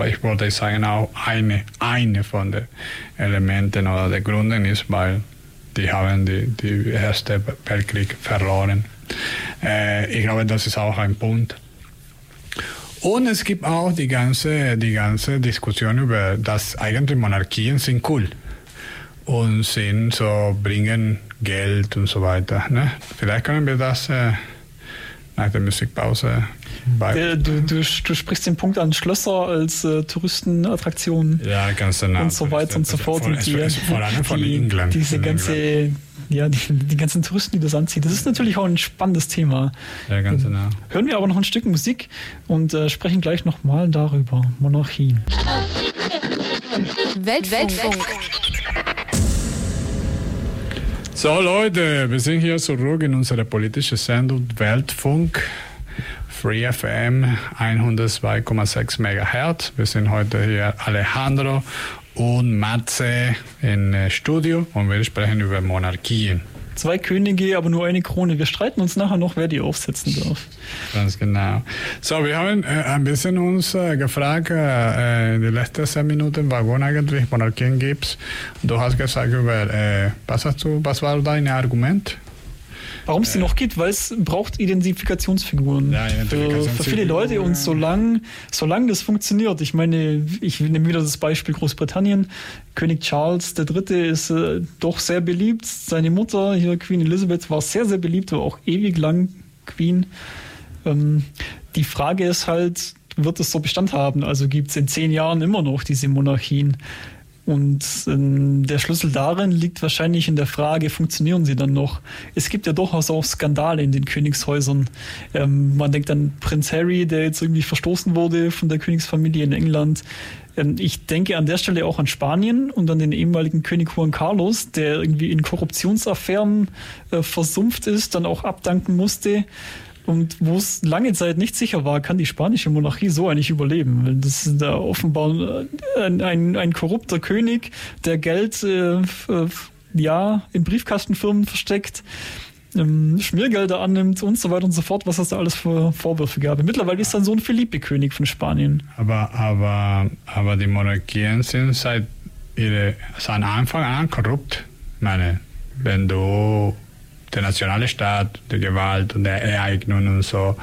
ich wollte sagen, auch eine, eine von den Elementen oder der Gründen ist, weil die haben die, die erste Weltkrieg verloren. Äh, ich glaube, das ist auch ein Punkt. Und es gibt auch die ganze, die ganze Diskussion über, dass eigentlich Monarchien sind cool und sind so, bringen Geld und so weiter. Ne? Vielleicht können wir das äh, nach der Musikpause Du, du, du, sprichst den Punkt an Schlösser als äh, Touristenattraktion ja, ganz genau. und so weiter und so fort. Von, und die, vor allem von die, England. Diese ganze ja, die, die ganzen Touristen, die das anziehen. Das ist natürlich auch ein spannendes Thema. Ja, ganz genau. Hören wir aber noch ein Stück Musik und äh, sprechen gleich nochmal darüber. Monarchien. Weltfunk. So Leute, wir sind hier zurück in unserer politischen Sendung Weltfunk. Free FM 102,6 MHz. Wir sind heute hier Alejandro und Matze im äh, Studio und wir sprechen über Monarchien. Zwei Könige, aber nur eine Krone. Wir streiten uns nachher noch, wer die aufsetzen darf. Ganz genau. So, wir haben äh, ein bisschen uns äh, gefragt, äh, in den letzten zehn Minuten, warum eigentlich Monarchien gibt. Du hast gesagt, über, äh, was, hast du, was war dein Argument? Warum es die noch gibt, weil es braucht Identifikationsfiguren Ja, für, für viele Identifikationsfiguren. Leute und solange solang das funktioniert, ich meine, ich nehme wieder das Beispiel Großbritannien, König Charles III. ist äh, doch sehr beliebt, seine Mutter, hier Queen Elizabeth, war sehr, sehr beliebt, war auch ewig lang Queen. Ähm, die Frage ist halt, wird es so Bestand haben? Also gibt es in zehn Jahren immer noch diese Monarchien? Und ähm, der Schlüssel darin liegt wahrscheinlich in der Frage, funktionieren sie dann noch? Es gibt ja durchaus auch Skandale in den Königshäusern. Ähm, man denkt an Prinz Harry, der jetzt irgendwie verstoßen wurde von der Königsfamilie in England. Ähm, ich denke an der Stelle auch an Spanien und an den ehemaligen König Juan Carlos, der irgendwie in Korruptionsaffären äh, versumpft ist, dann auch abdanken musste. Und wo es lange Zeit nicht sicher war, kann die spanische Monarchie so eigentlich überleben. Das ist da offenbar ein, ein, ein korrupter König, der Geld äh, ja, in Briefkastenfirmen versteckt, ähm, Schmiergelder annimmt und so weiter und so fort, was es da alles für Vorwürfe gab. Mittlerweile ist dann so ein Felipe-König von Spanien. Aber, aber, aber die Monarchien sind seit, ihre, seit Anfang an korrupt. Ich meine, wenn du der Nationalstaat, die Gewalt und der Eignung und so,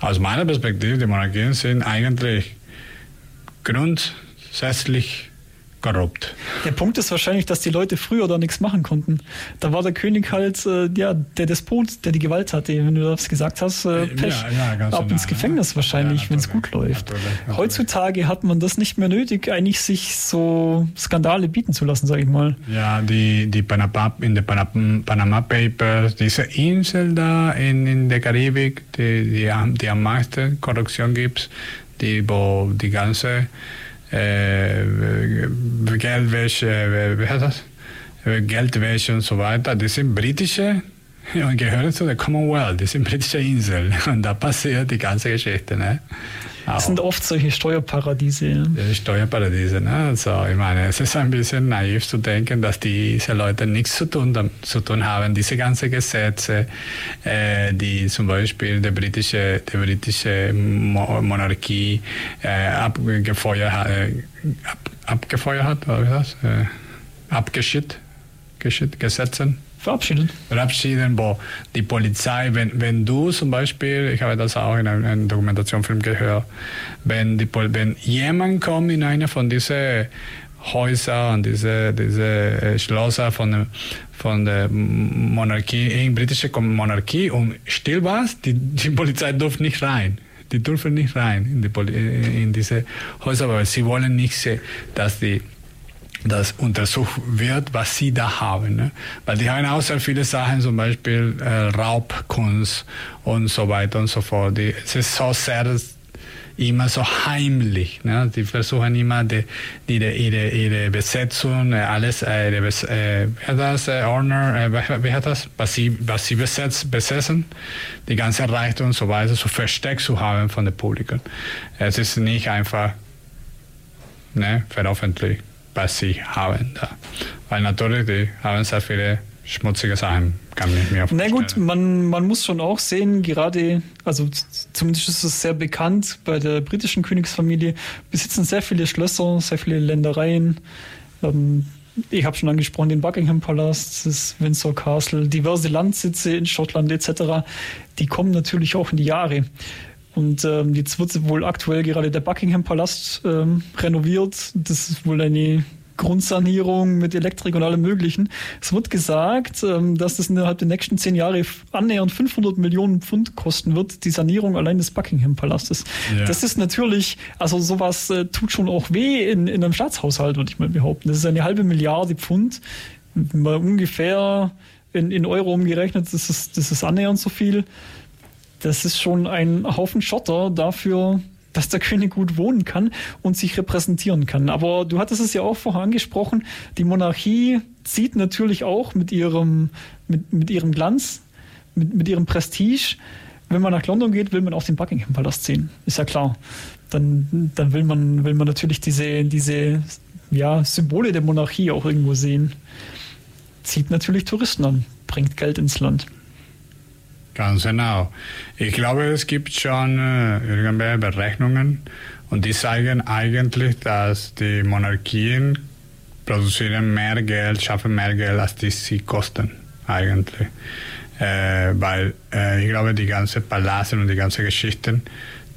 aus meiner Perspektive, die Monarchien sind eigentlich grundsätzlich korrupt. Der Punkt ist wahrscheinlich, dass die Leute früher da nichts machen konnten. Da war der König halt äh, ja, der Despot, der die Gewalt hatte. Wenn du das gesagt hast, äh, Pech. Ja, ja, ganz Ab genau, ins Gefängnis ja. wahrscheinlich, Ja, wenn es gut läuft. natürlich, natürlich. Heutzutage hat man das nicht mehr nötig, eigentlich sich so Skandale bieten zu lassen, sage ich mal. Ja, die, die Panama, in den Panama, Papers, diese Insel da in, in der Karibik, die, die, am- die am meisten Korruption gibt, die, wo die ganze äh, Geldwäsche, äh, wie heißt das? Äh, Geldwäsche und so weiter, die sind britische und gehören zu der Commonwealth, die sind britische Inseln. Und da passiert die ganze Geschichte. Ne? Das Auch. sind oft solche Steuerparadiese. ja. Das ist Steuerparadiese. Ne? Also, ich meine, es ist ein bisschen naiv zu denken, dass diese Leute nichts zu tun, zu tun haben. Diese ganzen Gesetze, äh, die zum Beispiel die britische, die britische Mo Monarchie äh, abgefeuert hat, äh, ab, abgefeuert hat, oder wie das? Äh, abgeschickt, geschickt, Gesetzen Verabschiedet. verabschieden, wo die Polizei, wenn, wenn du zum Beispiel, ich habe das auch in einem, einem Dokumentationsfilm gehört, wenn, die, wenn jemand kommt in eine von diesen Häusern und diese, diese äh, Schlösser von, der- von der Monarchie, britische Monarchie und still was, die, die Polizei darf nicht rein. Die dürfen nicht rein in, die, Poli- in diese Häuser, weil sie wollen nicht sehen, dass die dass untersucht wird, was sie da haben. Ne? Weil die haben auch sehr viele Sachen, zum Beispiel äh, Raubkunst und so weiter und so fort. Die, es ist so sehr immer so heimlich. Ne? Die versuchen immer die, die, ihre, ihre Besetzung, äh, alles, äh, ihre Bes äh, hat das, äh, Honor, äh, wie- hat das, was sie, was sie besetzt, besetzen, die ganze Reichtum und so weiter, so versteckt zu haben von den Publikum. Es ist nicht einfach ne, veröffentlicht, was sie haben da. Weil natürlich, die haben sehr viele schmutzige Sachen, kann ich mir Na gut, man, man muss schon auch sehen, gerade, also zumindest ist es sehr bekannt bei der britischen Königsfamilie, besitzen sehr viele Schlösser, sehr viele Ländereien. Ähm, ich habe schon angesprochen, den Buckingham Palast, das Windsor Castle, diverse Landsitze in Schottland etc. Die kommen natürlich auch in die Jahre. Und ähm, jetzt wird wohl aktuell gerade der Buckingham Palast ähm, renoviert. Das ist wohl eine Grundsanierung mit Elektrik und allem Möglichen. Es wird gesagt, ähm, dass das innerhalb der nächsten zehn Jahre annähernd 500 Millionen Pfund kosten wird, die Sanierung allein des Buckingham Palastes. Ja. Das ist natürlich, also sowas äh, tut schon auch weh in, in einem Staatshaushalt, würde ich mal behaupten. Das ist eine halbe Milliarde Pfund, mal ungefähr in, in Euro umgerechnet, das ist, das ist annähernd so viel. Das ist schon ein Haufen Schotter dafür, dass der König gut wohnen kann und sich repräsentieren kann. Aber du hattest es ja auch vorher angesprochen, die Monarchie zieht natürlich auch mit ihrem, mit, mit ihrem Glanz, mit, mit ihrem Prestige. Wenn man nach London geht, will man auch den Buckingham Palast sehen. Ist ja klar. Dann, dann will man, will man natürlich diese, diese ja, Symbole der Monarchie auch irgendwo sehen. Zieht natürlich Touristen an, bringt Geld ins Land. Ganz genau. Ich glaube, es gibt schon äh, irgendwelche Berechnungen und die zeigen eigentlich, dass die Monarchien produzieren mehr Geld, schaffen mehr Geld, als die sie kosten eigentlich. Äh, weil äh, ich glaube, die ganze Palaste und die ganze Geschichten,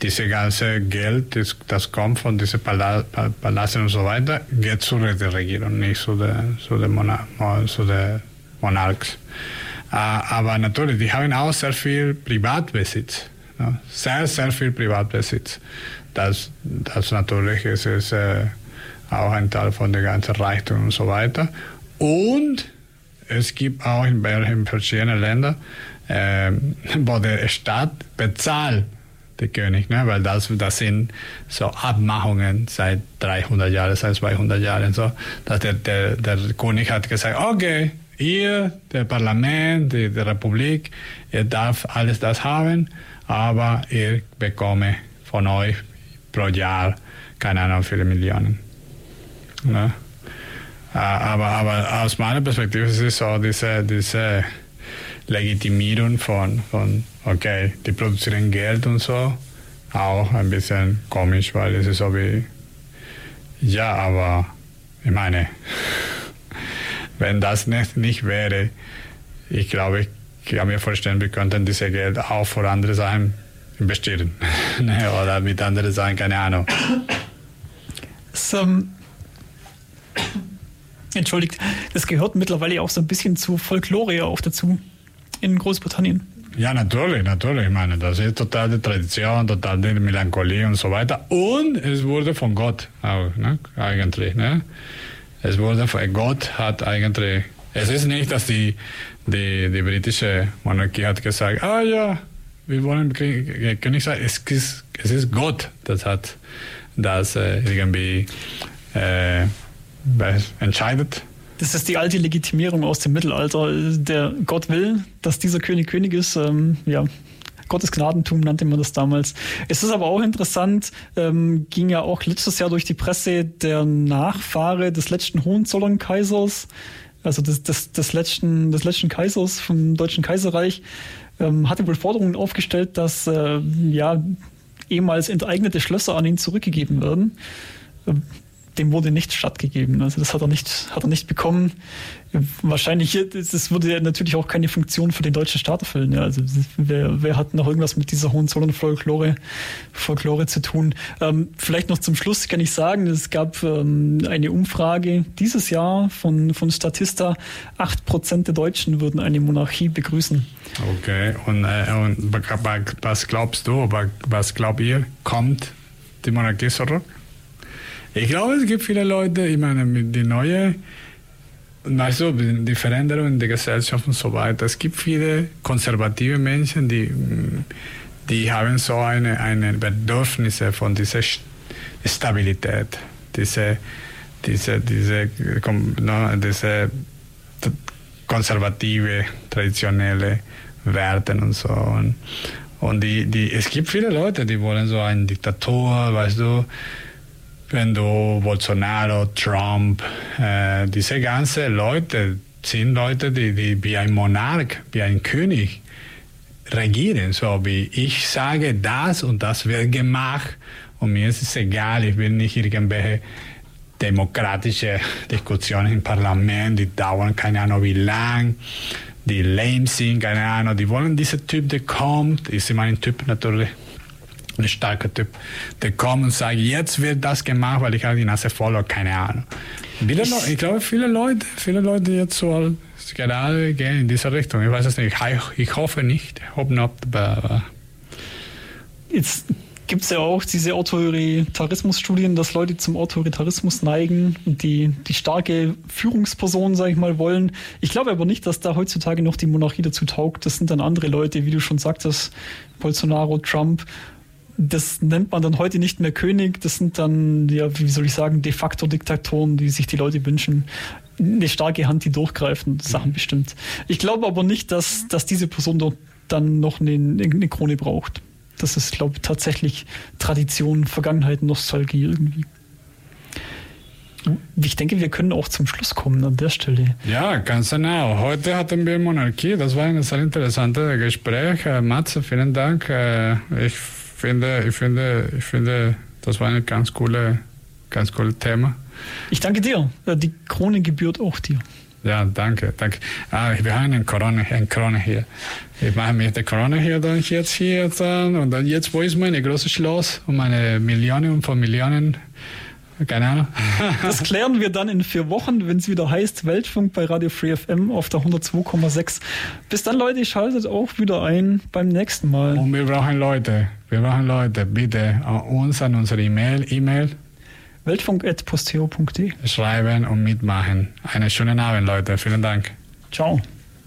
diese ganze Geld, das, das kommt von diesen Pala Palasten und so weiter, geht zu der Regierung, nicht zu der, Monar Monarchs. Äh, aber natürlich, die haben auch sehr viel Privatbesitz. Ne? Sehr, sehr viel Privatbesitz. Das, das natürlich ist, ist äh, auch ein Teil von der ganzen Reichtum und so weiter. Und es gibt auch in, in verschiedenen Ländern, äh, wo der Staat bezahlt der König, ne? weil das, das sind so Abmachungen seit 300 Jahren, seit 200 Jahren, so, dass der, der, der König hat gesagt, okay, ihr, der Parlament, die, die Republik, ihr darf alles das haben, aber ihr bekomme von euch pro Jahr, keine Ahnung, viele Millionen. Ne? Aber, aber aus meiner Perspektive ist es so, diese, diese Legitimierung von, von, okay, die produzieren Geld und so, auch ein bisschen komisch, weil es ist so wie, ja, aber ich meine, wenn das nicht, nicht wäre, ich glaube, ich kann mir vorstellen, wir könnten dieses Geld auch für andere Sachen investieren. Ne, oder mit anderen Sachen, keine Ahnung. So, ähm, entschuldigt, das gehört mittlerweile auch so ein bisschen zu Folklore auch dazu in Großbritannien. Ja, natürlich, natürlich. Ich meine, das ist total die Tradition, total die Melancholie und so weiter. Und es wurde von Gott auch, ne? eigentlich. Ne? Es wurde von Gott hat eigentlich. Es ist nicht, dass die, die, die britische Monarchie hat gesagt, ah ja, wir wollen König sein. Es ist, es ist Gott, das hat das äh, irgendwie äh, entscheidet. Das ist die alte Legitimierung aus dem Mittelalter. Der Gott will, dass dieser König König ist. Ähm, ja, Gottes Gnadentum nannte man das damals. Es ist aber auch interessant, ähm, ging ja auch letztes Jahr durch die Presse der Nachfahre des letzten Hohenzollern-Kaisers, also des, des, des, letzten, des letzten Kaisers vom Deutschen Kaiserreich, ähm, hatte wohl Forderungen aufgestellt, dass äh, ja ehemals enteignete Schlösser an ihn zurückgegeben werden. Ähm, dem wurde nicht stattgegeben. Also das hat er nicht, hat er nicht bekommen. Wahrscheinlich, das würde natürlich auch keine Funktion für den deutschen Staat erfüllen. Ja. Also wer, wer hat noch irgendwas mit dieser Hohenzollern-Folklore Folklore zu tun? Ähm, vielleicht noch zum Schluss kann ich sagen, es gab ähm, eine Umfrage dieses Jahr von, von Statista. Acht Prozent der Deutschen würden eine Monarchie begrüßen. Okay, und, äh, und was glaubst du, was glaubt ihr, kommt die Monarchie zurück? Ich glaube, es gibt viele Leute, ich meine, mit die neue, weißt du, die Veränderung in der Gesellschaft und so weiter. Es gibt viele konservative Menschen, die, die haben so eine, eine Bedürfnisse von dieser Stabilität, diese, diese, diese, diese konservative, traditionelle Werte und so. Und, und die, die, es gibt viele Leute, die wollen so eine Diktatur, weißt du, wenn du Bolsonaro, Trump, äh, diese ganzen Leute sind Leute, die, die wie ein Monarch, wie ein König regieren. So wie ich sage das und das wird gemacht und mir ist es egal, ich will nicht irgendwelche demokratische Diskussionen im Parlament, die dauern keine Ahnung wie lang, die lame sind, keine Ahnung, die wollen dieser Typ, der kommt, ist immer ein Typ natürlich, ein starker Typ, der kommt und sagt, jetzt wird das gemacht, weil ich habe die Nase voll oder keine Ahnung. Ich, ich glaube, viele Leute, viele Leute jetzt so gerade gehen in diese Richtung. Ich weiß es nicht. Ich, hoffe nicht. Ich hoffe nicht. Aber jetzt gibt es ja auch diese Autoritarismus-Studien, dass Leute zum Autoritarismus neigen und die, die starke Führungsperson, sage ich mal, wollen. Ich glaube aber nicht, dass da heutzutage noch die Monarchie dazu taugt. Das sind dann andere Leute, wie du schon sagtest, Bolsonaro, Trump. Das nennt man dann heute nicht mehr König. Das sind dann, ja, wie soll ich sagen, de facto Diktatoren, die sich die Leute wünschen. Eine starke Hand, die durchgreifen, Mhm. Sachen bestimmt. Ich glaube aber nicht, dass, dass diese Person dort dann noch eine, eine Krone braucht. Das ist, glaube ich, tatsächlich Tradition, Vergangenheit, Nostalgie irgendwie. Ich denke, wir können auch zum Schluss kommen an der Stelle. Ja, ganz genau. Heute hatten wir Monarchie. Das war ein sehr interessantes Gespräch. Äh, Matze, vielen Dank. Äh, ich finde, ich finde, ich finde, das war ein ganz coole, ganz cooles Thema. Ich danke dir. Die Krone gebührt auch dir. Ja, danke, danke. Ah, wir haben eine Corona, eine Corona hier. Ich mache mir die Corona hier dann jetzt hier dann und dann jetzt wo ist meine große Schloss und meine Millionen von Millionen, keine Ahnung. Das klären wir dann in vier Wochen, wenn es wieder heißt Weltfunk bei Radio Free FM auf der 102,6. Bis dann, Leute, schaltet auch wieder ein beim nächsten Mal. Und wir brauchen Leute, wir brauchen Leute, bitte an uns an unsere E-Mail, E-Mail Weltfunk.posteo.de. schreiben und mitmachen. Einen schönen Abend, Leute. Vielen Dank. Ciao.